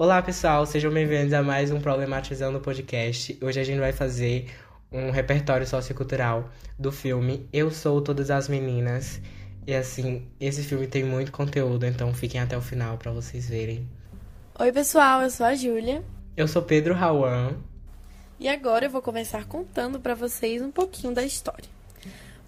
Olá, pessoal, sejam bem-vindos a mais um Problematizando Podcast. Hoje a gente vai fazer um repertório sociocultural do filme Eu Sou Todas as Meninas. E assim, esse filme tem muito conteúdo, então fiquem até o final para vocês verem. Oi, pessoal, eu sou a Júlia. Eu sou Pedro Rawan. E agora eu vou começar contando para vocês um pouquinho da história.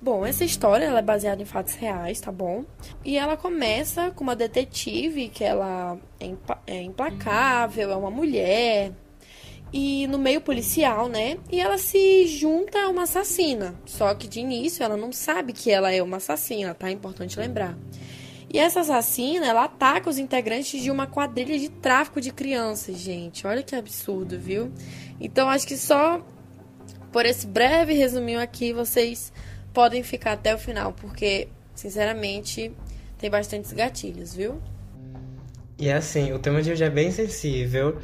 Bom, essa história é baseada em fatos reais, tá bom? E ela começa com uma detetive que ela é, é implacável, é uma mulher, e no meio policial, né? E ela se junta a uma assassina. Só que de início ela não sabe que ela é uma assassina, tá? É importante lembrar. E essa assassina, ela ataca os integrantes de uma quadrilha de tráfico de crianças, gente. Olha que absurdo, viu? Então acho que só por esse breve resuminho aqui vocês podem ficar até o final, porque, sinceramente, tem bastantes gatilhos, viu? E assim, o tema de hoje é bem sensível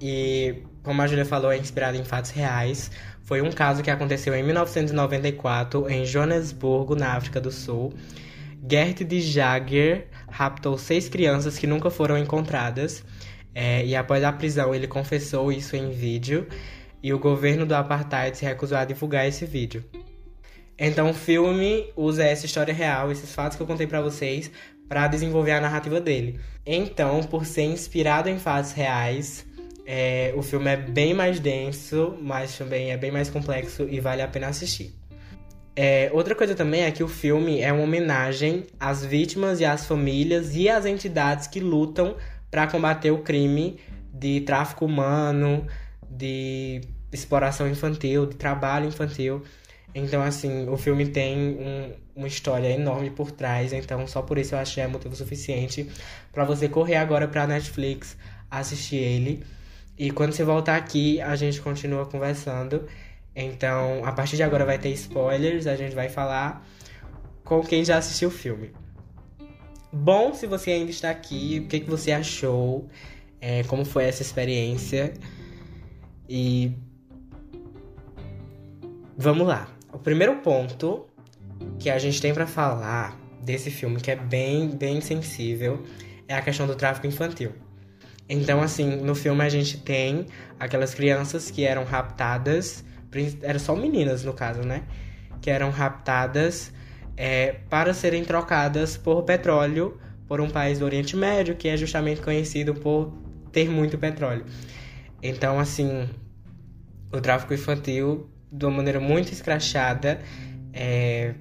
e, como a Julia falou, é inspirado em fatos reais. Foi um caso que aconteceu em 1994 em Joanesburgo, na África do Sul. Gert de Jager raptou seis crianças que nunca foram encontradas. É, e após a prisão, ele confessou isso em vídeo. E o governo do apartheid se recusou a divulgar esse vídeo. Então o filme usa essa história real, esses fatos que eu contei para vocês, para desenvolver a narrativa dele. Então, por ser inspirado em fatos reais, é, o filme é bem mais denso, mas também é bem mais complexo e vale a pena assistir. É, outra coisa também é que o filme é uma homenagem às vítimas e às famílias e às entidades que lutam para combater o crime de tráfico humano, de exploração infantil, de trabalho infantil. Então, assim, o filme tem um, uma história enorme por trás, então só por isso eu acho que é motivo suficiente para você correr agora pra Netflix, assistir ele. E quando você voltar aqui, a gente continua conversando. Então, a partir de agora vai ter spoilers, a gente vai falar com quem já assistiu o filme. Bom, se você ainda está aqui, o que, que você achou? É, como foi essa experiência? E vamos lá. O primeiro ponto que a gente tem para falar desse filme, que é bem, bem sensível, é a questão do tráfico infantil. Então, assim, no filme a gente tem aquelas crianças que eram raptadas, eram só meninas no caso, né? Que eram raptadas é, para serem trocadas por petróleo por um país do Oriente Médio, que é justamente conhecido por ter muito petróleo. Então, assim, o tráfico infantil de uma maneira muito escrachada. É...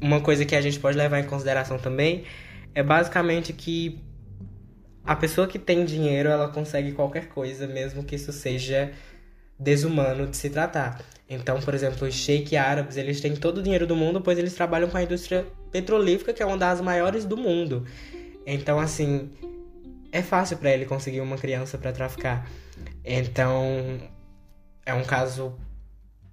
Uma coisa que a gente pode levar em consideração também é basicamente que a pessoa que tem dinheiro, ela consegue qualquer coisa, mesmo que isso seja desumano de se tratar. Então, por exemplo, os sheik árabes, eles têm todo o dinheiro do mundo, pois eles trabalham com a indústria petrolífera, que é uma das maiores do mundo. Então, assim, é fácil para ele conseguir uma criança para traficar. Então, é um caso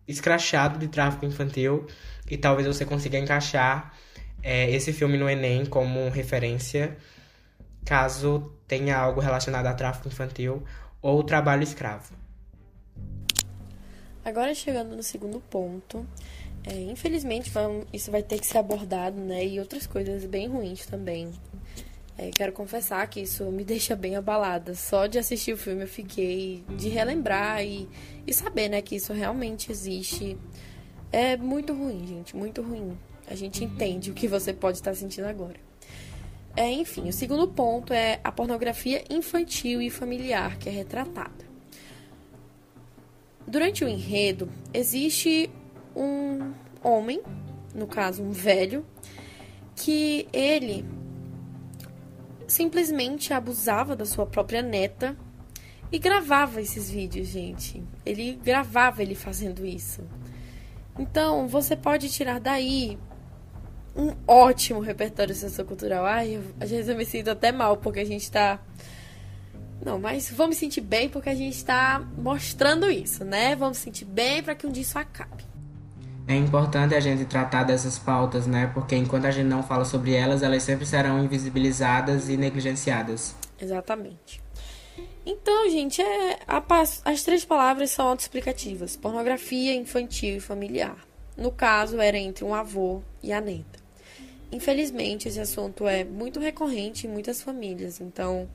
escrachado de tráfico infantil e talvez você consiga encaixar é, esse filme no Enem como referência caso tenha algo relacionado a tráfico infantil ou trabalho escravo. Agora chegando no segundo ponto, é, infelizmente isso vai ter que ser abordado, né? E outras coisas bem ruins também é, quero confessar que isso me deixa bem abalada. Só de assistir o filme eu fiquei de relembrar e, e saber, né, que isso realmente existe. É muito ruim, gente, muito ruim. A gente entende o que você pode estar sentindo agora. É, enfim, o segundo ponto é a pornografia infantil e familiar que é retratada. Durante o enredo, existe um homem, no caso um velho, que ele simplesmente abusava da sua própria neta e gravava esses vídeos, gente. Ele gravava ele fazendo isso. Então, você pode tirar daí um ótimo repertório sociocultural. Ai, eu, às vezes eu me sinto até mal porque a gente tá. Não, mas vamos sentir bem porque a gente está mostrando isso, né? Vamos sentir bem para que um dia isso acabe. É importante a gente tratar dessas pautas, né? Porque enquanto a gente não fala sobre elas, elas sempre serão invisibilizadas e negligenciadas. Exatamente. Então, gente, é, a, as três palavras são autoexplicativas: pornografia infantil e familiar. No caso, era entre um avô e a neta. infelizmente, esse assunto é muito recorrente em muitas famílias. Então,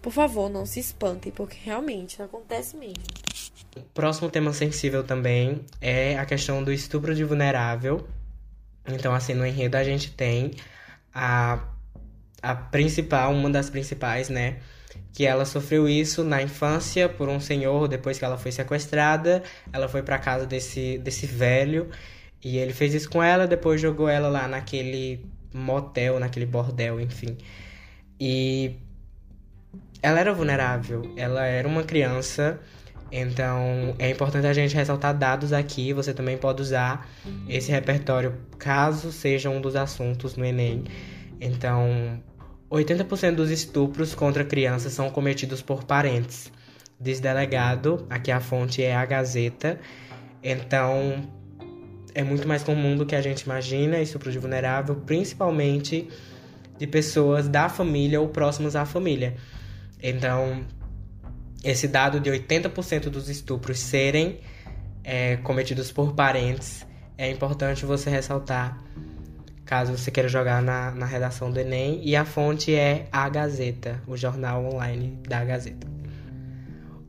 por favor, não se espantem, porque realmente acontece mesmo. Próximo tema sensível também é a questão do estupro de vulnerável. Então, assim, no enredo a gente tem a, a principal, uma das principais, né? Que ela sofreu isso na infância por um senhor, depois que ela foi sequestrada. Ela foi para casa desse, desse velho e ele fez isso com ela, depois jogou ela lá naquele motel, naquele bordel, enfim. E ela era vulnerável, ela era uma criança, então é importante a gente ressaltar dados aqui. Você também pode usar esse repertório caso seja um dos assuntos no Enem. Então, 80% dos estupros contra crianças são cometidos por parentes. Desdelegado, aqui a fonte é a Gazeta. Então, é muito mais comum do que a gente imagina, estupro de vulnerável, principalmente de pessoas da família ou próximas à família. Então, esse dado de 80% dos estupros serem é, cometidos por parentes é importante você ressaltar caso você queira jogar na, na redação do Enem. E a fonte é a Gazeta, o jornal online da Gazeta.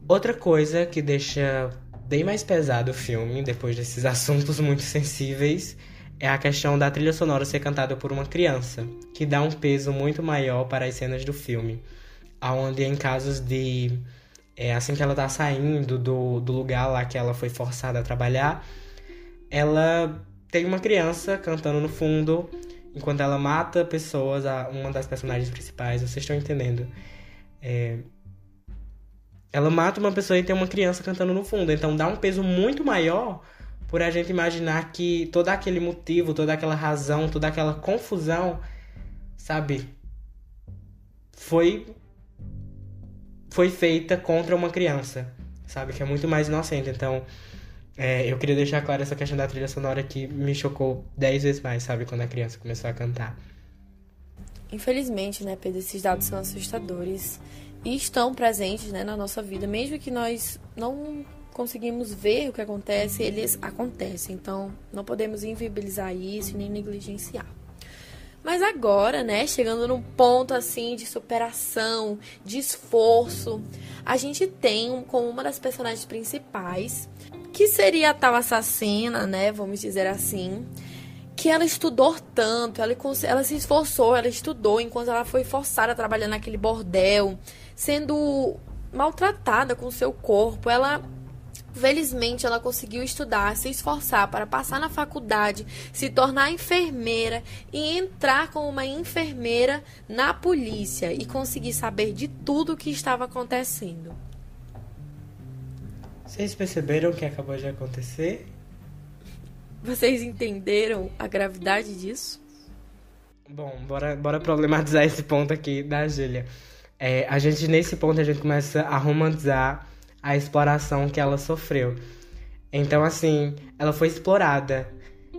Outra coisa que deixa bem mais pesado o filme, depois desses assuntos muito sensíveis, é a questão da trilha sonora ser cantada por uma criança, que dá um peso muito maior para as cenas do filme. Onde em casos de. É, assim que ela tá saindo do, do lugar lá que ela foi forçada a trabalhar, ela tem uma criança cantando no fundo enquanto ela mata pessoas, uma das personagens principais, vocês estão entendendo. É, ela mata uma pessoa e tem uma criança cantando no fundo. Então dá um peso muito maior por a gente imaginar que todo aquele motivo, toda aquela razão, toda aquela confusão, sabe, foi foi feita contra uma criança, sabe, que é muito mais inocente. Então, é, eu queria deixar claro essa questão da trilha sonora que me chocou dez vezes mais, sabe, quando a criança começou a cantar. Infelizmente, né, Pedro, esses dados são assustadores e estão presentes né, na nossa vida, mesmo que nós não conseguimos ver o que acontece, eles acontecem. Então, não podemos inviabilizar isso nem negligenciar. Mas agora, né, chegando num ponto assim de superação, de esforço, a gente tem como uma das personagens principais, que seria a tal assassina, né, vamos dizer assim, que ela estudou tanto, ela, ela se esforçou, ela estudou enquanto ela foi forçada a trabalhar naquele bordel, sendo maltratada com seu corpo. Ela Felizmente, ela conseguiu estudar, se esforçar para passar na faculdade, se tornar enfermeira e entrar como uma enfermeira na polícia e conseguir saber de tudo o que estava acontecendo. Vocês perceberam o que acabou de acontecer? Vocês entenderam a gravidade disso? Bom, bora, bora problematizar esse ponto aqui da Júlia. É, a gente, nesse ponto, a gente começa a romantizar a exploração que ela sofreu. Então, assim, ela foi explorada.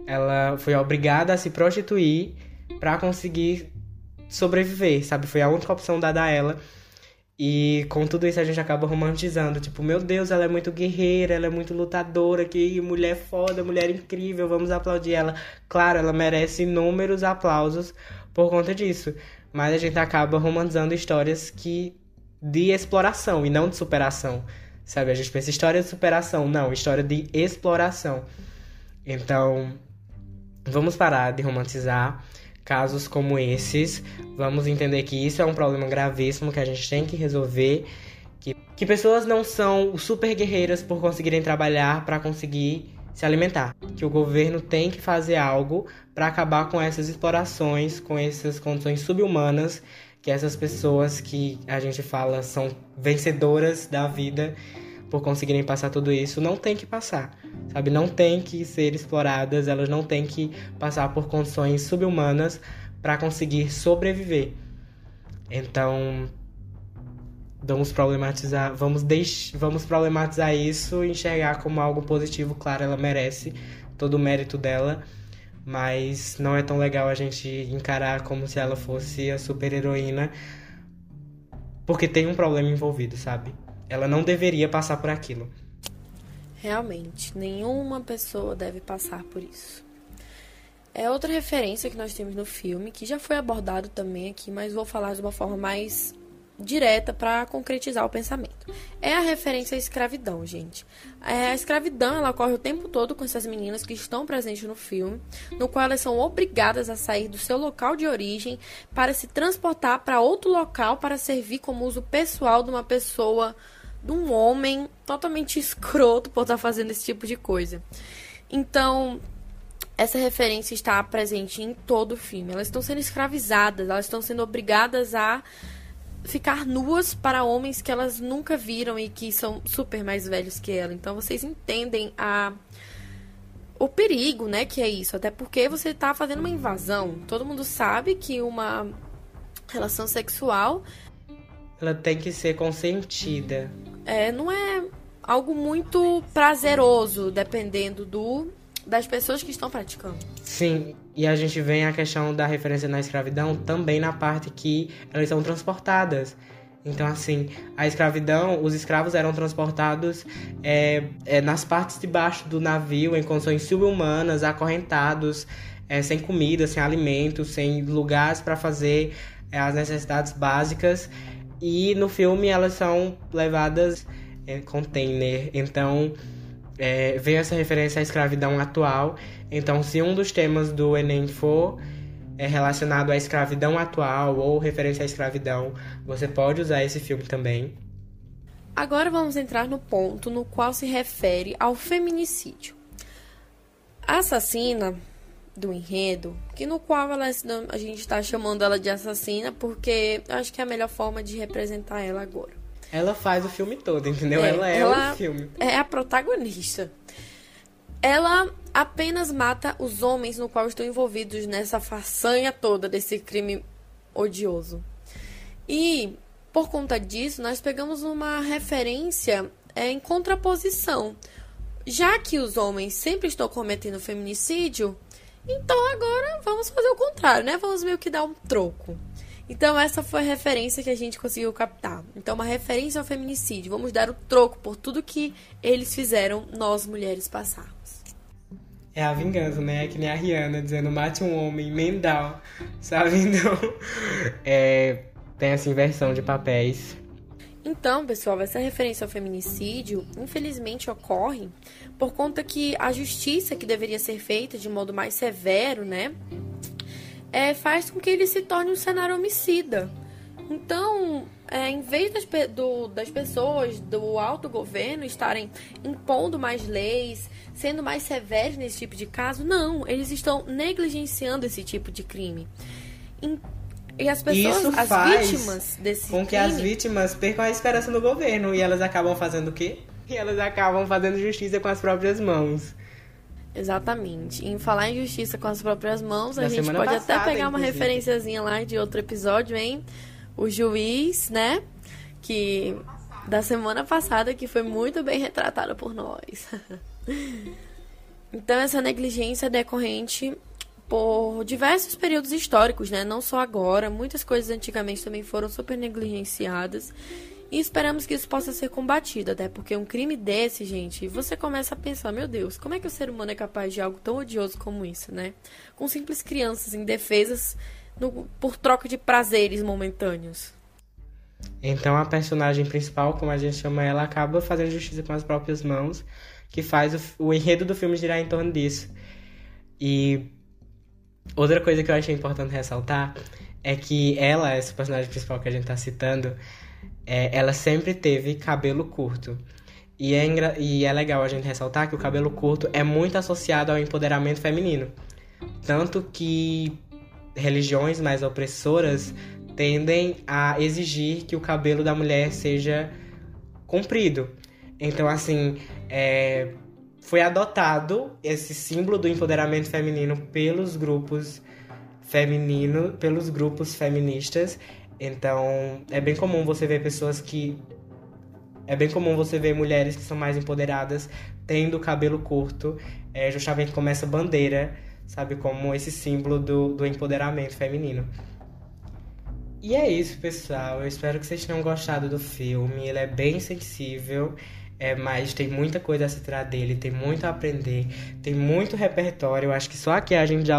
Ela foi obrigada a se prostituir para conseguir sobreviver, sabe? Foi a única opção dada a ela. E com tudo isso a gente acaba romantizando. Tipo, meu Deus, ela é muito guerreira, ela é muito lutadora, que mulher foda, mulher incrível, vamos aplaudir ela. Claro, ela merece inúmeros aplausos por conta disso mas a gente acaba romantizando histórias que de exploração e não de superação. Sabe? A gente pensa história de superação, não, história de exploração. Então, vamos parar de romantizar casos como esses. Vamos entender que isso é um problema gravíssimo que a gente tem que resolver. Que, que pessoas não são super guerreiras por conseguirem trabalhar para conseguir se alimentar. Que o governo tem que fazer algo para acabar com essas explorações, com essas condições subhumanas que essas pessoas que a gente fala são vencedoras da vida por conseguirem passar tudo isso, não tem que passar, sabe? Não tem que ser exploradas, elas não têm que passar por condições subhumanas para conseguir sobreviver. Então, vamos problematizar, vamos deix, vamos problematizar isso e enxergar como algo positivo, claro, ela merece todo o mérito dela, mas não é tão legal a gente encarar como se ela fosse a super heroína, porque tem um problema envolvido, sabe? Ela não deveria passar por aquilo. Realmente, nenhuma pessoa deve passar por isso. É outra referência que nós temos no filme, que já foi abordado também aqui, mas vou falar de uma forma mais direta para concretizar o pensamento. É a referência à escravidão, gente. É, a escravidão ela ocorre o tempo todo com essas meninas que estão presentes no filme, no qual elas são obrigadas a sair do seu local de origem para se transportar para outro local para servir como uso pessoal de uma pessoa, de um homem totalmente escroto por estar fazendo esse tipo de coisa. Então, essa referência está presente em todo o filme. Elas estão sendo escravizadas, elas estão sendo obrigadas a ficar nuas para homens que elas nunca viram e que são super mais velhos que ela. Então vocês entendem a o perigo, né, que é isso, até porque você está fazendo uma invasão. Todo mundo sabe que uma relação sexual ela tem que ser consentida. É, não é algo muito prazeroso, dependendo do das pessoas que estão praticando. Sim, e a gente vem a questão da referência na escravidão também na parte que elas são transportadas. Então, assim, a escravidão, os escravos eram transportados é, é, nas partes de baixo do navio, em condições subhumanas, acorrentados, é, sem comida, sem alimento, sem lugares para fazer é, as necessidades básicas. E no filme elas são levadas em container. Então, é, vem essa referência à escravidão atual. Então, se um dos temas do Enem for é relacionado à escravidão atual ou referência à escravidão, você pode usar esse filme também. Agora vamos entrar no ponto no qual se refere ao feminicídio. A assassina do enredo, que no qual ela, a gente está chamando ela de assassina porque eu acho que é a melhor forma de representar ela agora. Ela faz o filme todo, entendeu? É, ela é ela o filme. É a protagonista. Ela apenas mata os homens no qual estão envolvidos nessa façanha toda desse crime odioso. E por conta disso, nós pegamos uma referência é, em contraposição. Já que os homens sempre estão cometendo feminicídio, então agora vamos fazer o contrário, né? Vamos meio que dar um troco. Então, essa foi a referência que a gente conseguiu captar. Então, uma referência ao feminicídio. Vamos dar o troco por tudo que eles fizeram nós mulheres passarmos. É a vingança, né? É que nem a Rihanna dizendo mate um homem, mendal, sabe? Então, é, tem essa inversão de papéis. Então, pessoal, essa referência ao feminicídio, infelizmente, ocorre por conta que a justiça que deveria ser feita de modo mais severo, né? é, faz com que ele se torne um cenário homicida. Então, é, em vez das, do, das pessoas do alto governo estarem impondo mais leis, sendo mais severos nesse tipo de caso, não, eles estão negligenciando esse tipo de crime. E as pessoas, Isso as faz vítimas desse com que crime, as vítimas percam a esperança no governo e elas acabam fazendo o quê? E elas acabam fazendo justiça com as próprias mãos. Exatamente. Em falar em justiça com as próprias mãos, Da a gente pode passada, até pegar uma inclusive. referenciazinha lá de outro episódio, hein? O juiz, né? Que da semana passada que foi muito bem retratado por nós. então essa negligência é decorrente por diversos períodos históricos, né? Não só agora, muitas coisas antigamente também foram super negligenciadas. E esperamos que isso possa ser combatido, até porque um crime desse, gente, você começa a pensar, meu Deus, como é que o ser humano é capaz de algo tão odioso como isso, né? Com simples crianças indefesas no, por troca de prazeres momentâneos. Então a personagem principal, como a gente chama ela, acaba fazendo justiça com as próprias mãos, que faz o, o enredo do filme girar em torno disso. E outra coisa que eu achei importante ressaltar é que ela, essa personagem principal que a gente tá citando, é, ela sempre teve cabelo curto. E é, e é legal a gente ressaltar que o cabelo curto é muito associado ao empoderamento feminino. Tanto que religiões mais opressoras tendem a exigir que o cabelo da mulher seja comprido. Então, assim, é, foi adotado esse símbolo do empoderamento feminino pelos grupos feminino, pelos grupos feministas. Então, é bem comum você ver pessoas que é bem comum você ver mulheres que são mais empoderadas tendo cabelo curto, é, justamente como essa bandeira, sabe? Como esse símbolo do, do empoderamento feminino. E é isso, pessoal. Eu espero que vocês tenham gostado do filme. Ele é bem sensível. É, mas tem muita coisa a se dele, tem muito a aprender, tem muito repertório. Eu acho que só aqui a gente já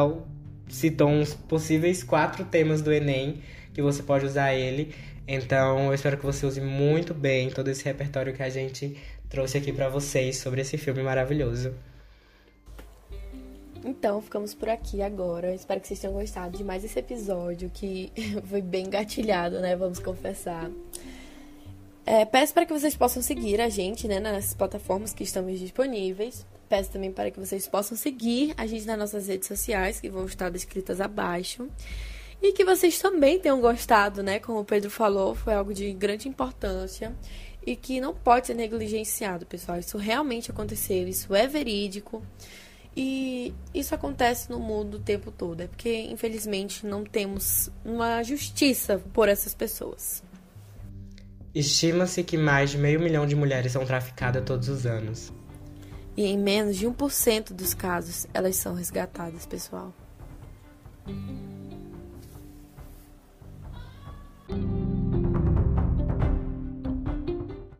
citou uns possíveis quatro temas do Enem que você pode usar ele. Então, eu espero que você use muito bem todo esse repertório que a gente trouxe aqui para vocês sobre esse filme maravilhoso. Então, ficamos por aqui agora. Espero que vocês tenham gostado de mais esse episódio, que foi bem gatilhado, né? Vamos confessar. É, peço para que vocês possam seguir a gente, né, nas plataformas que estamos disponíveis. Peço também para que vocês possam seguir a gente nas nossas redes sociais, que vão estar descritas abaixo. E que vocês também tenham gostado, né? Como o Pedro falou, foi algo de grande importância e que não pode ser negligenciado, pessoal. Isso realmente aconteceu, isso é verídico. E isso acontece no mundo o tempo todo, é porque infelizmente não temos uma justiça por essas pessoas. Estima-se que mais de meio milhão de mulheres são traficadas todos os anos. E em menos de 1% dos casos elas são resgatadas, pessoal.